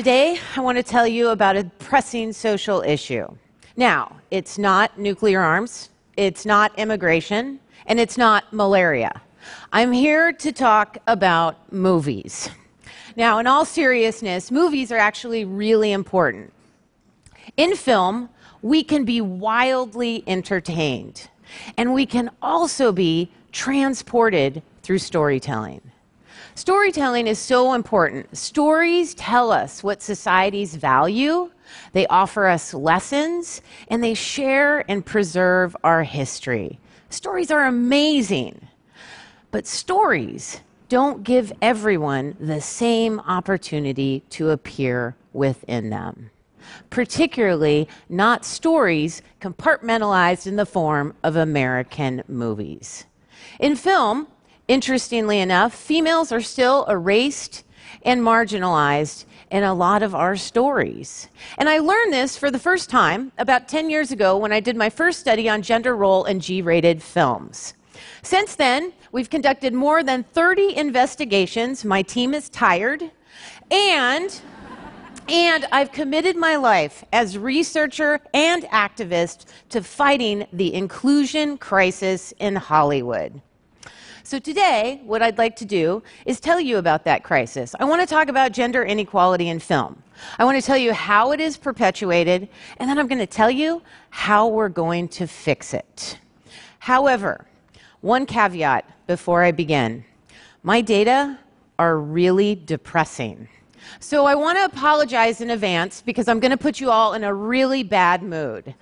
Today, I want to tell you about a pressing social issue. Now, it's not nuclear arms, it's not immigration, and it's not malaria. I'm here to talk about movies. Now, in all seriousness, movies are actually really important. In film, we can be wildly entertained, and we can also be transported through storytelling. Storytelling is so important. Stories tell us what societies value, they offer us lessons, and they share and preserve our history. Stories are amazing, but stories don't give everyone the same opportunity to appear within them. Particularly, not stories compartmentalized in the form of American movies. In film, Interestingly enough, females are still erased and marginalized in a lot of our stories. And I learned this for the first time about 10 years ago when I did my first study on gender role in G rated films. Since then, we've conducted more than 30 investigations. My team is tired. And and I've committed my life as researcher and activist to fighting the inclusion crisis in Hollywood. So, today, what I'd like to do is tell you about that crisis. I want to talk about gender inequality in film. I want to tell you how it is perpetuated, and then I'm going to tell you how we're going to fix it. However, one caveat before I begin my data are really depressing. So I want to apologize in advance because I'm going to put you all in a really bad mood.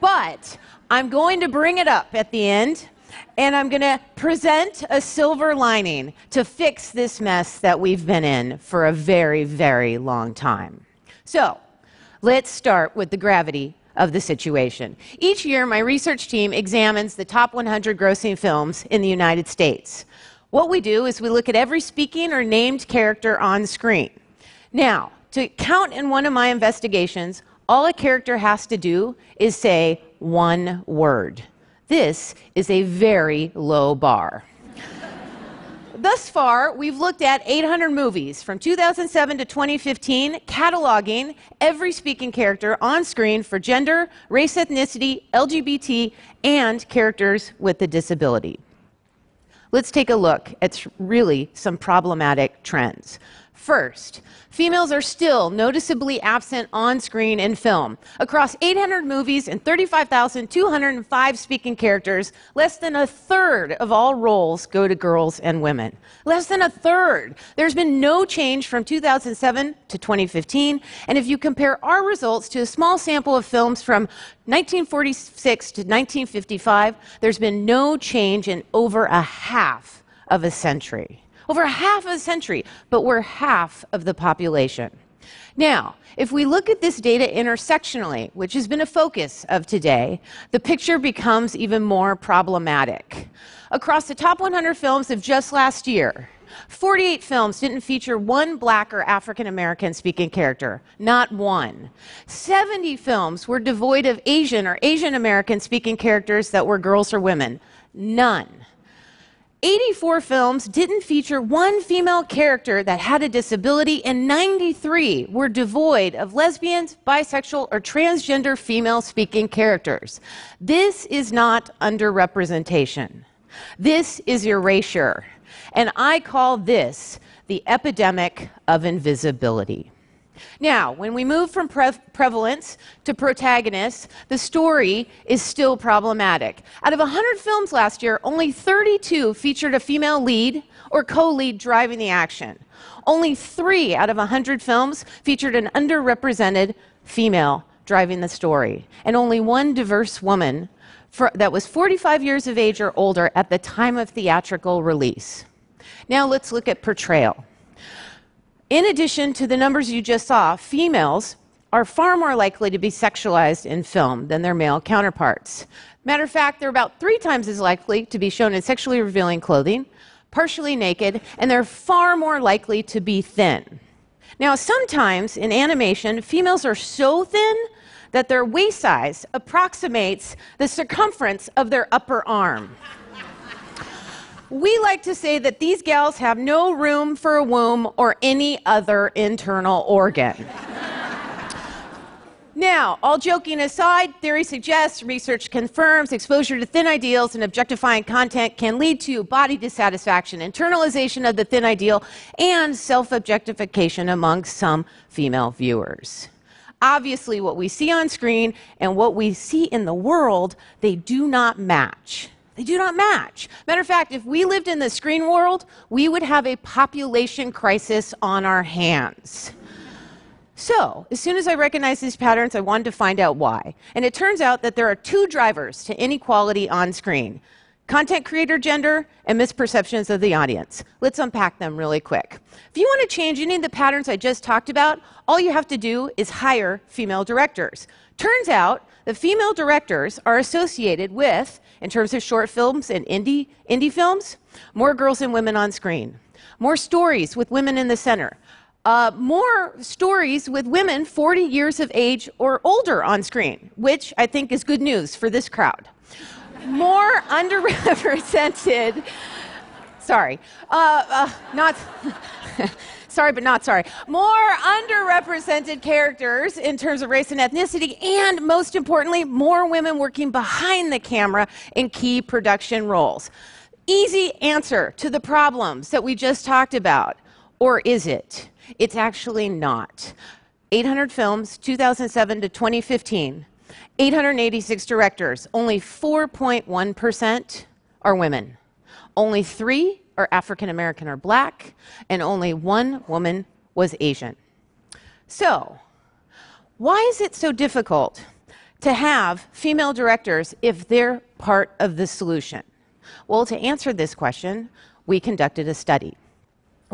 But I'm going to bring it up at the end and I'm going to present a silver lining to fix this mess that we've been in for a very, very long time. So, let's start with the gravity of the situation. Each year, my research team examines the top 100 grossing films in the United States. What we do is we look at every speaking or named character on screen. Now, to count in one of my investigations, all a character has to do is say one word. This is a very low bar. Thus far, we've looked at 800 movies from 2007 to 2015, cataloging every speaking character on screen for gender, race, ethnicity, LGBT, and characters with a disability. Let's take a look at really some problematic trends. First, females are still noticeably absent on screen in film. Across 800 movies and 35,205 speaking characters, less than a third of all roles go to girls and women. Less than a third. There's been no change from 2007 to 2015. And if you compare our results to a small sample of films from 1946 to 1955, there's been no change in over a half of a century. Over half a century, but we're half of the population. Now, if we look at this data intersectionally, which has been a focus of today, the picture becomes even more problematic. Across the top 100 films of just last year, 48 films didn't feature one black or African American speaking character, not one. 70 films were devoid of Asian or Asian American speaking characters that were girls or women, none. 84 films didn't feature one female character that had a disability, and 93 were devoid of lesbians, bisexual, or transgender female speaking characters. This is not underrepresentation. This is erasure. And I call this the epidemic of invisibility. Now, when we move from pre- prevalence to protagonists, the story is still problematic. Out of 100 films last year, only 32 featured a female lead or co lead driving the action. Only three out of 100 films featured an underrepresented female driving the story, and only one diverse woman for, that was 45 years of age or older at the time of theatrical release. Now let's look at portrayal. In addition to the numbers you just saw, females are far more likely to be sexualized in film than their male counterparts. Matter of fact, they're about three times as likely to be shown in sexually revealing clothing, partially naked, and they're far more likely to be thin. Now, sometimes in animation, females are so thin that their waist size approximates the circumference of their upper arm. We like to say that these gals have no room for a womb or any other internal organ. Now, all joking aside, theory suggests, research confirms, exposure to thin ideals and objectifying content can lead to body dissatisfaction, internalization of the thin ideal, and self objectification among some female viewers. Obviously, what we see on screen and what we see in the world, they do not match. They do not match. Matter of fact, if we lived in the screen world, we would have a population crisis on our hands. So, as soon as I recognized these patterns, I wanted to find out why. And it turns out that there are two drivers to inequality on screen content creator gender and misperceptions of the audience. Let's unpack them really quick. If you want to change any of the patterns I just talked about, all you have to do is hire female directors. Turns out the female directors are associated with, in terms of short films and indie, indie films, more girls and women on screen, more stories with women in the center, uh, more stories with women 40 years of age or older on screen, which I think is good news for this crowd. More underrepresented, sorry, uh, uh, not. sorry, but not sorry. More underrepresented characters in terms of race and ethnicity, and most importantly, more women working behind the camera in key production roles. Easy answer to the problems that we just talked about. Or is it? It's actually not. 800 films, 2007 to 2015, 886 directors, only 4.1% are women. Only three are African American or black, and only one woman was Asian. So, why is it so difficult to have female directors if they're part of the solution? Well, to answer this question, we conducted a study.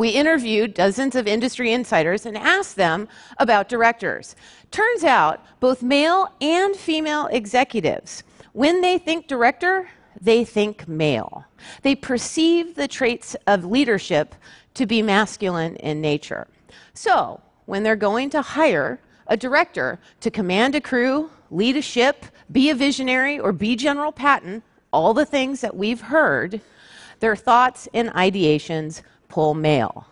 We interviewed dozens of industry insiders and asked them about directors. Turns out, both male and female executives, when they think director, they think male. They perceive the traits of leadership to be masculine in nature. So, when they're going to hire a director to command a crew, lead a ship, be a visionary, or be General Patton, all the things that we've heard, their thoughts and ideations pull male.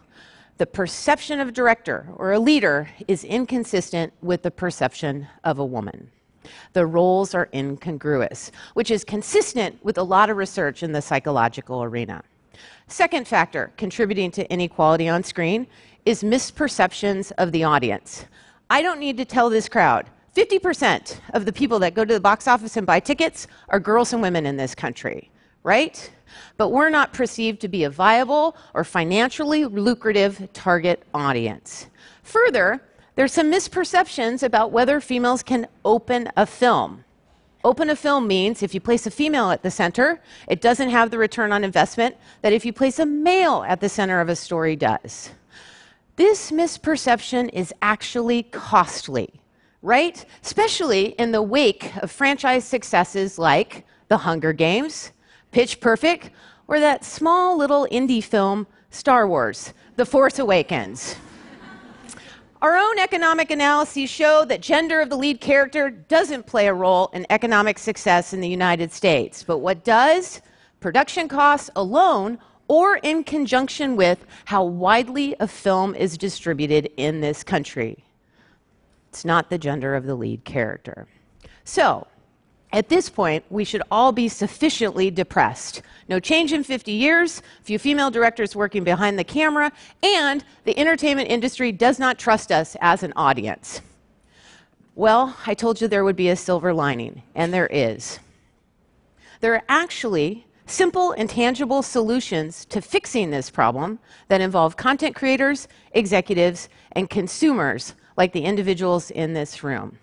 The perception of a director or a leader is inconsistent with the perception of a woman. The roles are incongruous, which is consistent with a lot of research in the psychological arena. Second factor contributing to inequality on screen is misperceptions of the audience. I don't need to tell this crowd 50% of the people that go to the box office and buy tickets are girls and women in this country, right? but we're not perceived to be a viable or financially lucrative target audience. Further, there's some misperceptions about whether females can open a film. Open a film means if you place a female at the center, it doesn't have the return on investment that if you place a male at the center of a story does. This misperception is actually costly, right? Especially in the wake of franchise successes like The Hunger Games, Pitch Perfect, or that small little indie film, Star Wars The Force Awakens. Our own economic analyses show that gender of the lead character doesn't play a role in economic success in the United States. But what does? Production costs alone, or in conjunction with how widely a film is distributed in this country. It's not the gender of the lead character. So, at this point, we should all be sufficiently depressed. No change in 50 years, few female directors working behind the camera, and the entertainment industry does not trust us as an audience. Well, I told you there would be a silver lining, and there is. There are actually simple and tangible solutions to fixing this problem that involve content creators, executives, and consumers like the individuals in this room.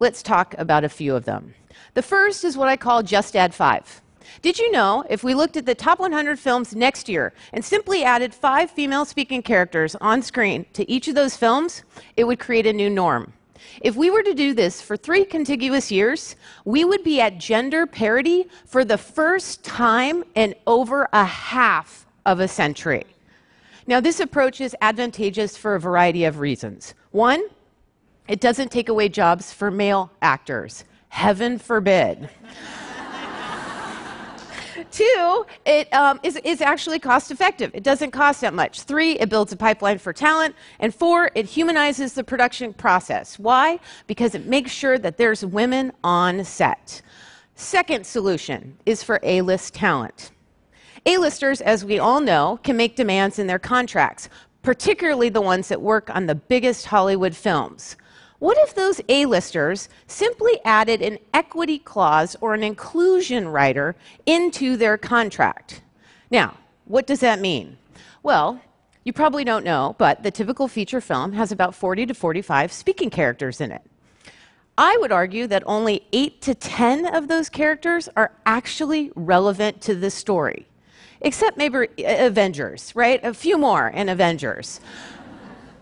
Let's talk about a few of them. The first is what I call just add five. Did you know if we looked at the top 100 films next year and simply added five female speaking characters on screen to each of those films, it would create a new norm? If we were to do this for three contiguous years, we would be at gender parity for the first time in over a half of a century. Now, this approach is advantageous for a variety of reasons. One, it doesn't take away jobs for male actors. Heaven forbid. Two, it um, is, is actually cost effective. It doesn't cost that much. Three, it builds a pipeline for talent. And four, it humanizes the production process. Why? Because it makes sure that there's women on set. Second solution is for A list talent. A-listers, as we all know, can make demands in their contracts, particularly the ones that work on the biggest Hollywood films. What if those A-listers simply added an equity clause or an inclusion rider into their contract? Now, what does that mean? Well, you probably don't know, but the typical feature film has about 40 to 45 speaking characters in it. I would argue that only 8 to 10 of those characters are actually relevant to the story, except maybe uh, Avengers, right? A few more in Avengers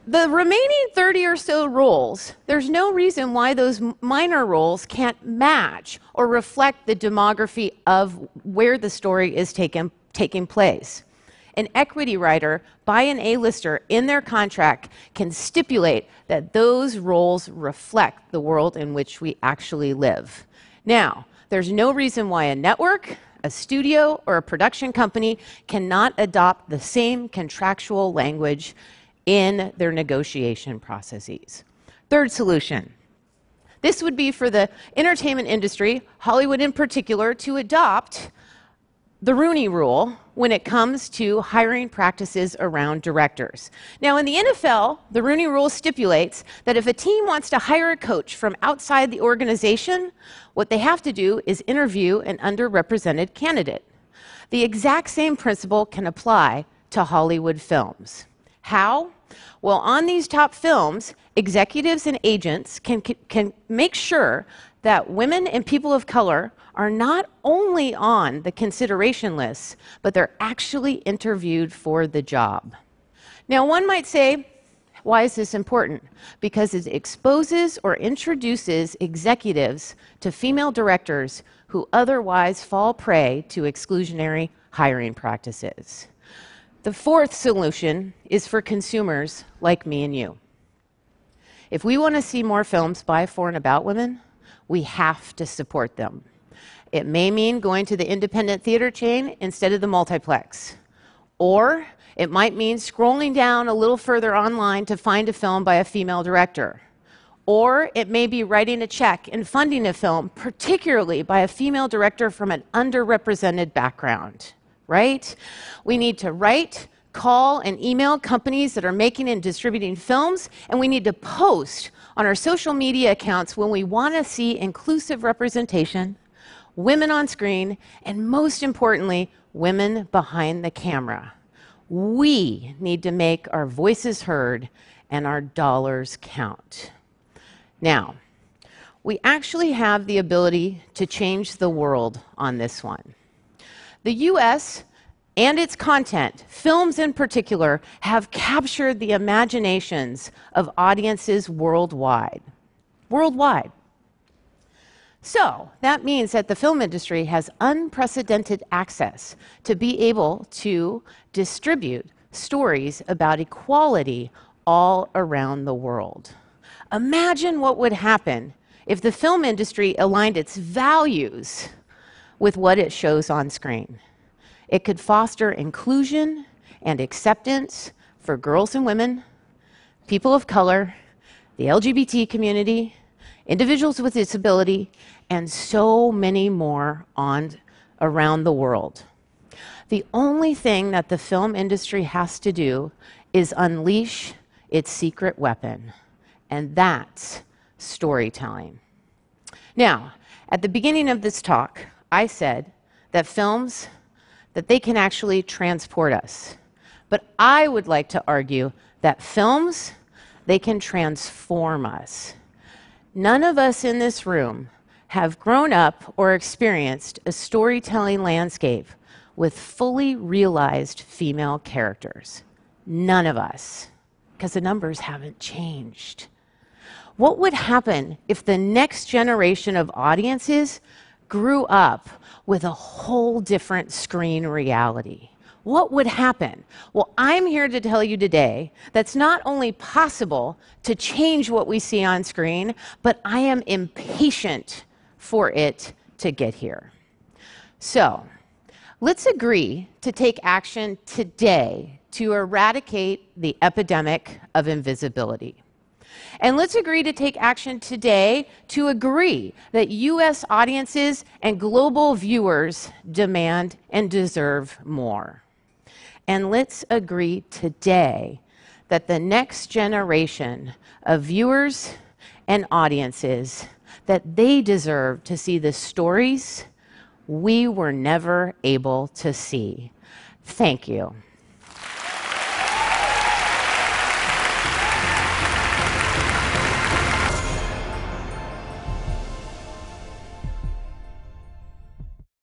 the remaining 30 or so roles, there's no reason why those minor roles can't match or reflect the demography of where the story is taken, taking place. An equity rider by an A-lister in their contract can stipulate that those roles reflect the world in which we actually live. Now, there's no reason why a network, a studio, or a production company cannot adopt the same contractual language in their negotiation processes. Third solution this would be for the entertainment industry, Hollywood in particular, to adopt the Rooney Rule when it comes to hiring practices around directors. Now, in the NFL, the Rooney Rule stipulates that if a team wants to hire a coach from outside the organization, what they have to do is interview an underrepresented candidate. The exact same principle can apply to Hollywood films. How? Well, on these top films, executives and agents can, can make sure that women and people of color are not only on the consideration list, but they're actually interviewed for the job. Now, one might say, why is this important? Because it exposes or introduces executives to female directors who otherwise fall prey to exclusionary hiring practices. The fourth solution is for consumers like me and you. If we want to see more films by, for, and about women, we have to support them. It may mean going to the independent theater chain instead of the multiplex. Or it might mean scrolling down a little further online to find a film by a female director. Or it may be writing a check and funding a film, particularly by a female director from an underrepresented background right? We need to write, call, and email companies that are making and distributing films, and we need to post on our social media accounts when we want to see inclusive representation, women on screen, and most importantly, women behind the camera. We need to make our voices heard and our dollars count. Now, we actually have the ability to change the world on this one. The US and its content, films in particular, have captured the imaginations of audiences worldwide. Worldwide. So that means that the film industry has unprecedented access to be able to distribute stories about equality all around the world. Imagine what would happen if the film industry aligned its values with what it shows on screen. It could foster inclusion and acceptance for girls and women, people of color, the LGBT community, individuals with disability, and so many more on around the world. The only thing that the film industry has to do is unleash its secret weapon, and that's storytelling. Now, at the beginning of this talk, I said that films that they can actually transport us. But I would like to argue that films they can transform us. None of us in this room have grown up or experienced a storytelling landscape with fully realized female characters. None of us, because the numbers haven't changed. What would happen if the next generation of audiences grew up with a whole different screen reality. What would happen? Well, I'm here to tell you today that's not only possible to change what we see on screen, but I am impatient for it to get here. So, Let's agree to take action today to eradicate the epidemic of invisibility. And let's agree to take action today to agree that U.S. audiences and global viewers demand and deserve more. And let's agree today that the next generation of viewers and audiences that they deserve to see the stories we were never able to see. Thank you.